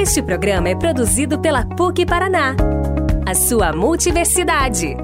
Este programa é produzido pela PUC Paraná, a sua multiversidade.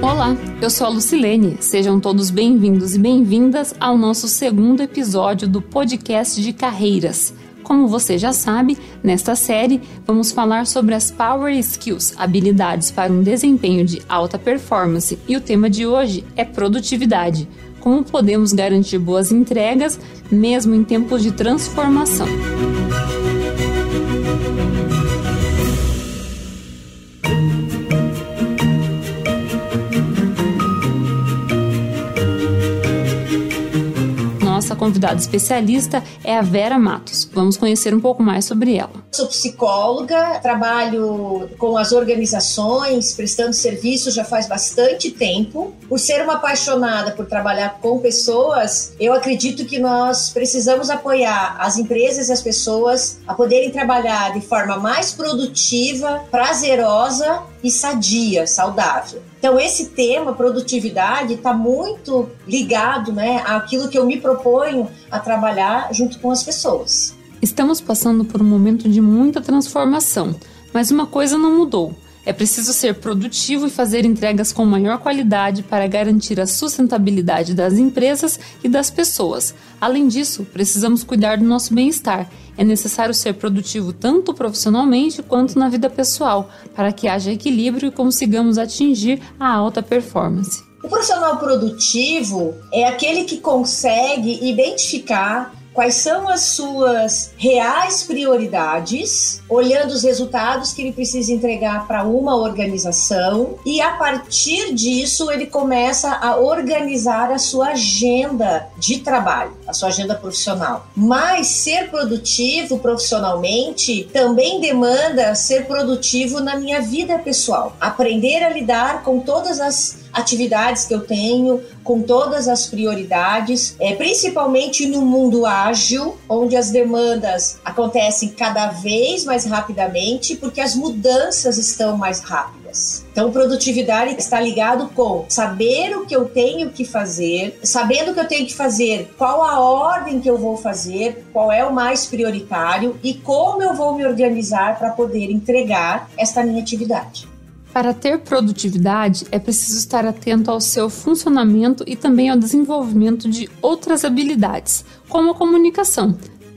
Olá, eu sou a Lucilene. Sejam todos bem-vindos e bem-vindas ao nosso segundo episódio do podcast de carreiras. Como você já sabe, nesta série vamos falar sobre as Power Skills, habilidades para um desempenho de alta performance, e o tema de hoje é produtividade. Como podemos garantir boas entregas mesmo em tempos de transformação? Convidada especialista é a Vera Matos. Vamos conhecer um pouco mais sobre ela. Sou psicóloga, trabalho com as organizações, prestando serviço já faz bastante tempo. Por ser uma apaixonada por trabalhar com pessoas, eu acredito que nós precisamos apoiar as empresas e as pessoas a poderem trabalhar de forma mais produtiva, prazerosa e sadia, saudável. Então esse tema produtividade está muito ligado, né, àquilo que eu me proponho a trabalhar junto com as pessoas. Estamos passando por um momento de muita transformação, mas uma coisa não mudou. É preciso ser produtivo e fazer entregas com maior qualidade para garantir a sustentabilidade das empresas e das pessoas. Além disso, precisamos cuidar do nosso bem-estar. É necessário ser produtivo tanto profissionalmente quanto na vida pessoal, para que haja equilíbrio e consigamos atingir a alta performance. O profissional produtivo é aquele que consegue identificar quais são as suas reais prioridades, olhando os resultados que ele precisa entregar para uma organização e a partir disso ele começa a organizar a sua agenda de trabalho, a sua agenda profissional. Mas ser produtivo profissionalmente também demanda ser produtivo na minha vida pessoal, aprender a lidar com todas as atividades que eu tenho, com todas as prioridades, é, principalmente no mundo ágil, onde as demandas acontecem cada vez mais rapidamente, porque as mudanças estão mais rápidas. Então, produtividade está ligado com saber o que eu tenho que fazer, sabendo o que eu tenho que fazer, qual a ordem que eu vou fazer, qual é o mais prioritário e como eu vou me organizar para poder entregar esta minha atividade. Para ter produtividade, é preciso estar atento ao seu funcionamento e também ao desenvolvimento de outras habilidades, como a comunicação,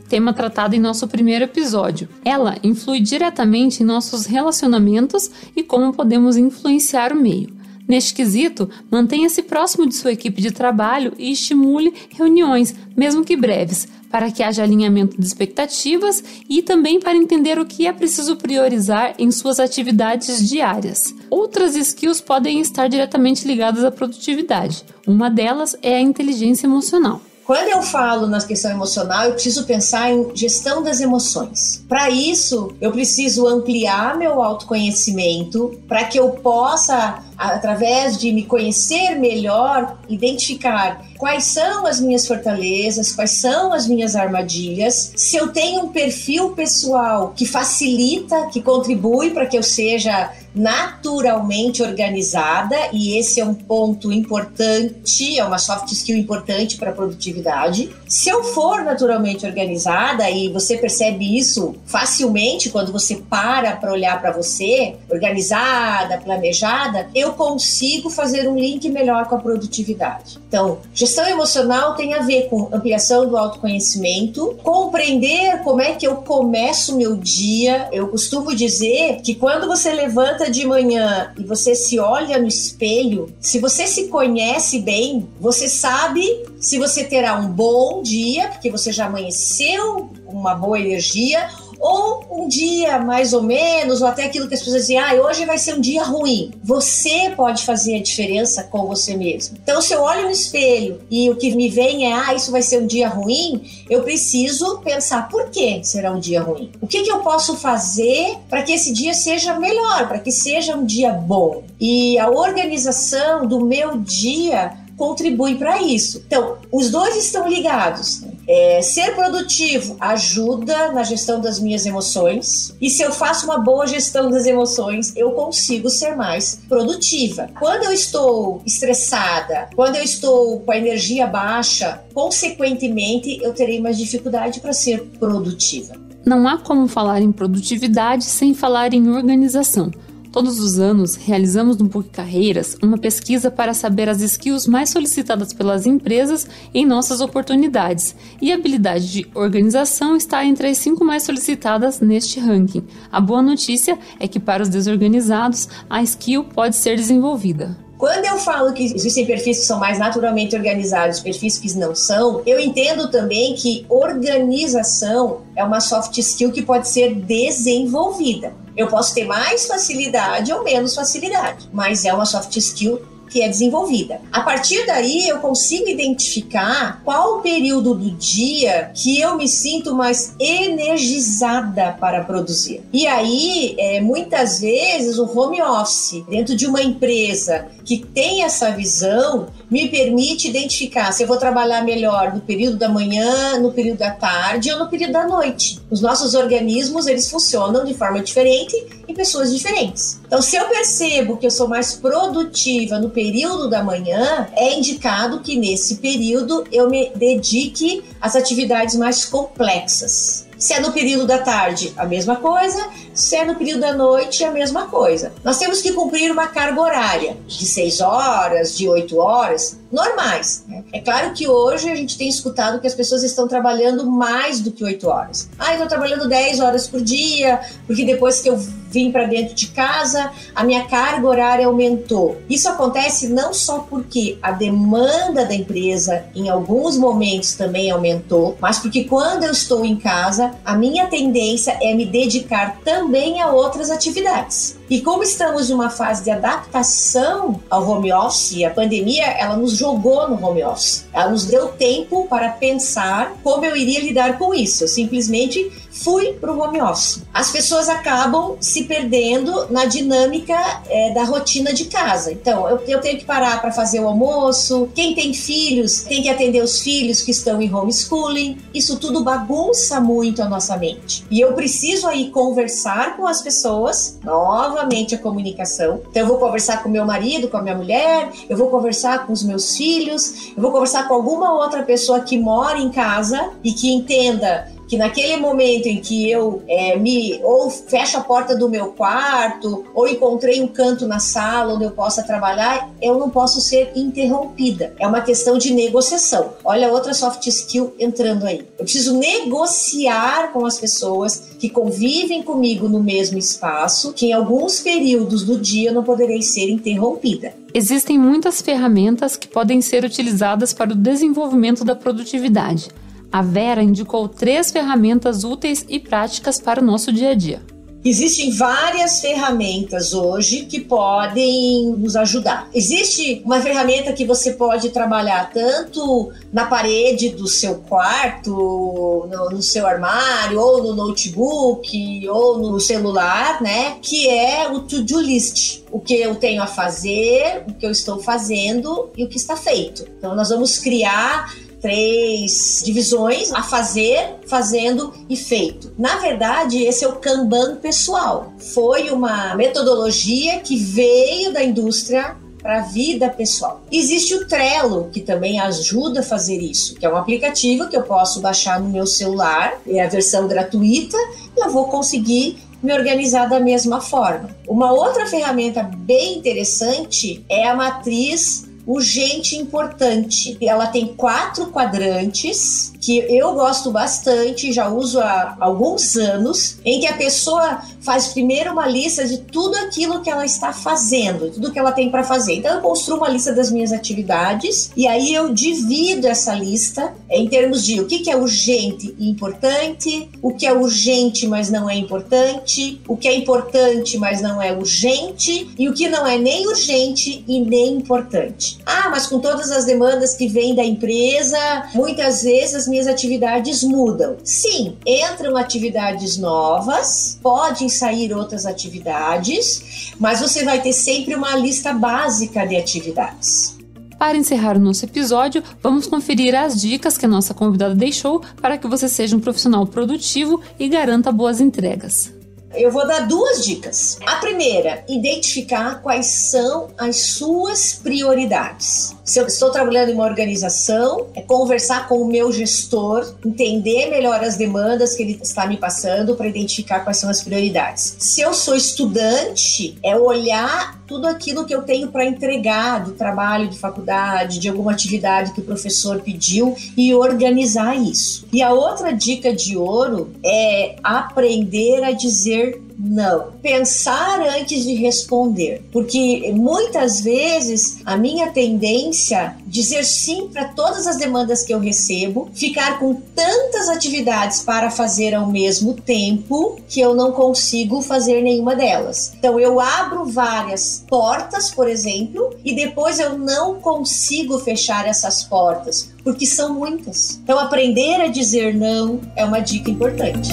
tema tratado em nosso primeiro episódio. Ela influi diretamente em nossos relacionamentos e como podemos influenciar o meio. Neste quesito, mantenha-se próximo de sua equipe de trabalho e estimule reuniões, mesmo que breves, para que haja alinhamento de expectativas e também para entender o que é preciso priorizar em suas atividades diárias. Outras skills podem estar diretamente ligadas à produtividade. Uma delas é a inteligência emocional. Quando eu falo na questão emocional, eu preciso pensar em gestão das emoções. Para isso, eu preciso ampliar meu autoconhecimento para que eu possa, através de me conhecer melhor, identificar quais são as minhas fortalezas, quais são as minhas armadilhas, se eu tenho um perfil pessoal que facilita, que contribui para que eu seja naturalmente organizada, e esse é um ponto importante, é uma soft skill importante para a produtividade. Se eu for naturalmente organizada, e você percebe isso facilmente quando você para para olhar para você, organizada, planejada, eu consigo fazer um link melhor com a produtividade. Então, Gestão emocional tem a ver com ampliação do autoconhecimento, compreender como é que eu começo o meu dia. Eu costumo dizer que quando você levanta de manhã e você se olha no espelho, se você se conhece bem, você sabe se você terá um bom dia, porque você já amanheceu com uma boa energia, ou um dia mais ou menos, ou até aquilo que as pessoas dizem, ah, hoje vai ser um dia ruim. Você pode fazer a diferença com você mesmo. Então, se eu olho no espelho e o que me vem é, ah, isso vai ser um dia ruim, eu preciso pensar por que será um dia ruim? O que, que eu posso fazer para que esse dia seja melhor, para que seja um dia bom? E a organização do meu dia contribui para isso. Então, os dois estão ligados. É, ser produtivo ajuda na gestão das minhas emoções. E se eu faço uma boa gestão das emoções, eu consigo ser mais produtiva. Quando eu estou estressada, quando eu estou com a energia baixa, consequentemente eu terei mais dificuldade para ser produtiva. Não há como falar em produtividade sem falar em organização. Todos os anos, realizamos no PUC Carreiras uma pesquisa para saber as skills mais solicitadas pelas empresas em nossas oportunidades, e a habilidade de organização está entre as cinco mais solicitadas neste ranking. A boa notícia é que para os desorganizados, a skill pode ser desenvolvida. Quando eu falo que existem perfis que são mais naturalmente organizados, perfis que não são, eu entendo também que organização é uma soft skill que pode ser desenvolvida. Eu posso ter mais facilidade ou menos facilidade, mas é uma soft skill que é desenvolvida. A partir daí, eu consigo identificar qual o período do dia que eu me sinto mais energizada para produzir. E aí, é, muitas vezes, o home office, dentro de uma empresa que tem essa visão, me permite identificar se eu vou trabalhar melhor no período da manhã, no período da tarde ou no período da noite. Os nossos organismos, eles funcionam de forma diferente em pessoas diferentes. Então, se eu percebo que eu sou mais produtiva no período da manhã, é indicado que nesse período eu me dedique às atividades mais complexas. Se é no período da tarde, a mesma coisa. Se é no período da noite, a mesma coisa. Nós temos que cumprir uma carga horária de 6 horas, de 8 horas, normais. Né? É claro que hoje a gente tem escutado que as pessoas estão trabalhando mais do que 8 horas. Ah, eu estou trabalhando 10 horas por dia, porque depois que eu vim para dentro de casa, a minha carga horária aumentou. Isso acontece não só porque a demanda da empresa em alguns momentos também aumentou, mas porque quando eu estou em casa, a minha tendência é me dedicar também a outras atividades. E como estamos em uma fase de adaptação ao home office, a pandemia ela nos jogou no home office. Ela nos deu tempo para pensar como eu iria lidar com isso. Eu simplesmente fui para o home office. As pessoas acabam se perdendo na dinâmica é, da rotina de casa. Então, eu, eu tenho que parar para fazer o almoço. Quem tem filhos tem que atender os filhos que estão em homeschooling. Isso tudo bagunça muito a nossa mente. E eu preciso aí conversar com as pessoas, novamente a comunicação. Então, eu vou conversar com meu marido, com a minha mulher, eu vou conversar com os meus filhos, eu vou conversar com alguma outra pessoa que mora em casa e que entenda que naquele momento em que eu é, me ou fecho a porta do meu quarto ou encontrei um canto na sala onde eu possa trabalhar, eu não posso ser interrompida. É uma questão de negociação. Olha outra soft skill entrando aí. Eu preciso negociar com as pessoas que convivem comigo no mesmo espaço, que em alguns períodos do dia eu não poderei ser interrompida. Existem muitas ferramentas que podem ser utilizadas para o desenvolvimento da produtividade. A Vera indicou três ferramentas úteis e práticas para o nosso dia a dia. Existem várias ferramentas hoje que podem nos ajudar. Existe uma ferramenta que você pode trabalhar tanto na parede do seu quarto, no, no, seu armário, ou no notebook, ou no celular, né? Que é o to-do list. O que eu tenho a fazer, o que eu estou fazendo e o que está feito. Então, nós vamos criar três divisões a fazer, fazendo e feito. Na verdade, esse é o Kanban pessoal. Foi uma metodologia que veio da indústria para a vida pessoal. Existe o Trello, que também ajuda a fazer isso, que é um aplicativo que eu posso baixar no meu celular, é a versão gratuita, e eu vou conseguir me organizar da mesma forma. Uma outra ferramenta bem interessante é a matriz urgente e importante. Ela tem quatro quadrantes que eu gosto bastante, já uso há alguns anos, em que a pessoa faz primeiro uma lista de tudo aquilo que ela está fazendo, tudo que ela tem para fazer. Então eu construo uma lista das minhas atividades e aí eu divido essa lista em termos de o que, é urgente e importante, o que é urgente mas não é importante, o que é importante mas não é urgente e o que não é nem urgente e nem importante. Ah, mas com todas as demandas que vêm da empresa, muitas vezes minhas atividades mudam. Sim, entram atividades novas, podem sair outras atividades, mas você vai ter sempre uma lista básica de atividades. Para encerrar o nosso episódio, vamos conferir as dicas que a nossa convidada deixou para que você seja um profissional produtivo e garanta boas entregas. Eu vou dar duas dicas. A primeira, identificar quais são as suas prioridades. Se eu estou trabalhando em uma organização, é conversar com o meu gestor, entender melhor as demandas que ele está me passando para identificar quais são as prioridades. Se eu sou estudante, é olhar tudo aquilo que eu tenho para entregar do trabalho de faculdade, de alguma atividade que o professor pediu e organizar isso. E a outra dica de ouro é aprender a dizer não. Pensar antes de responder, porque muitas vezes a minha tendência dizer sim para todas as demandas que eu recebo, ficar com tantas atividades para fazer ao mesmo tempo que eu não consigo fazer nenhuma delas. Então eu abro várias portas, por exemplo, e depois eu não consigo fechar essas portas, porque são muitas. Então aprender a dizer não é uma dica importante.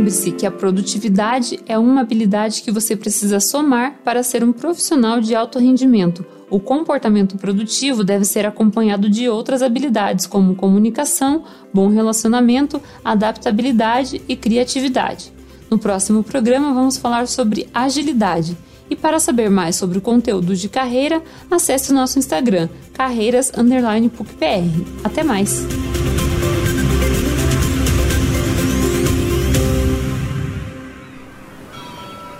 Lembre-se que a produtividade é uma habilidade que você precisa somar para ser um profissional de alto rendimento. O comportamento produtivo deve ser acompanhado de outras habilidades, como comunicação, bom relacionamento, adaptabilidade e criatividade. No próximo programa, vamos falar sobre agilidade. E para saber mais sobre o conteúdo de carreira, acesse o nosso Instagram, carreiras_pucpr. Até mais!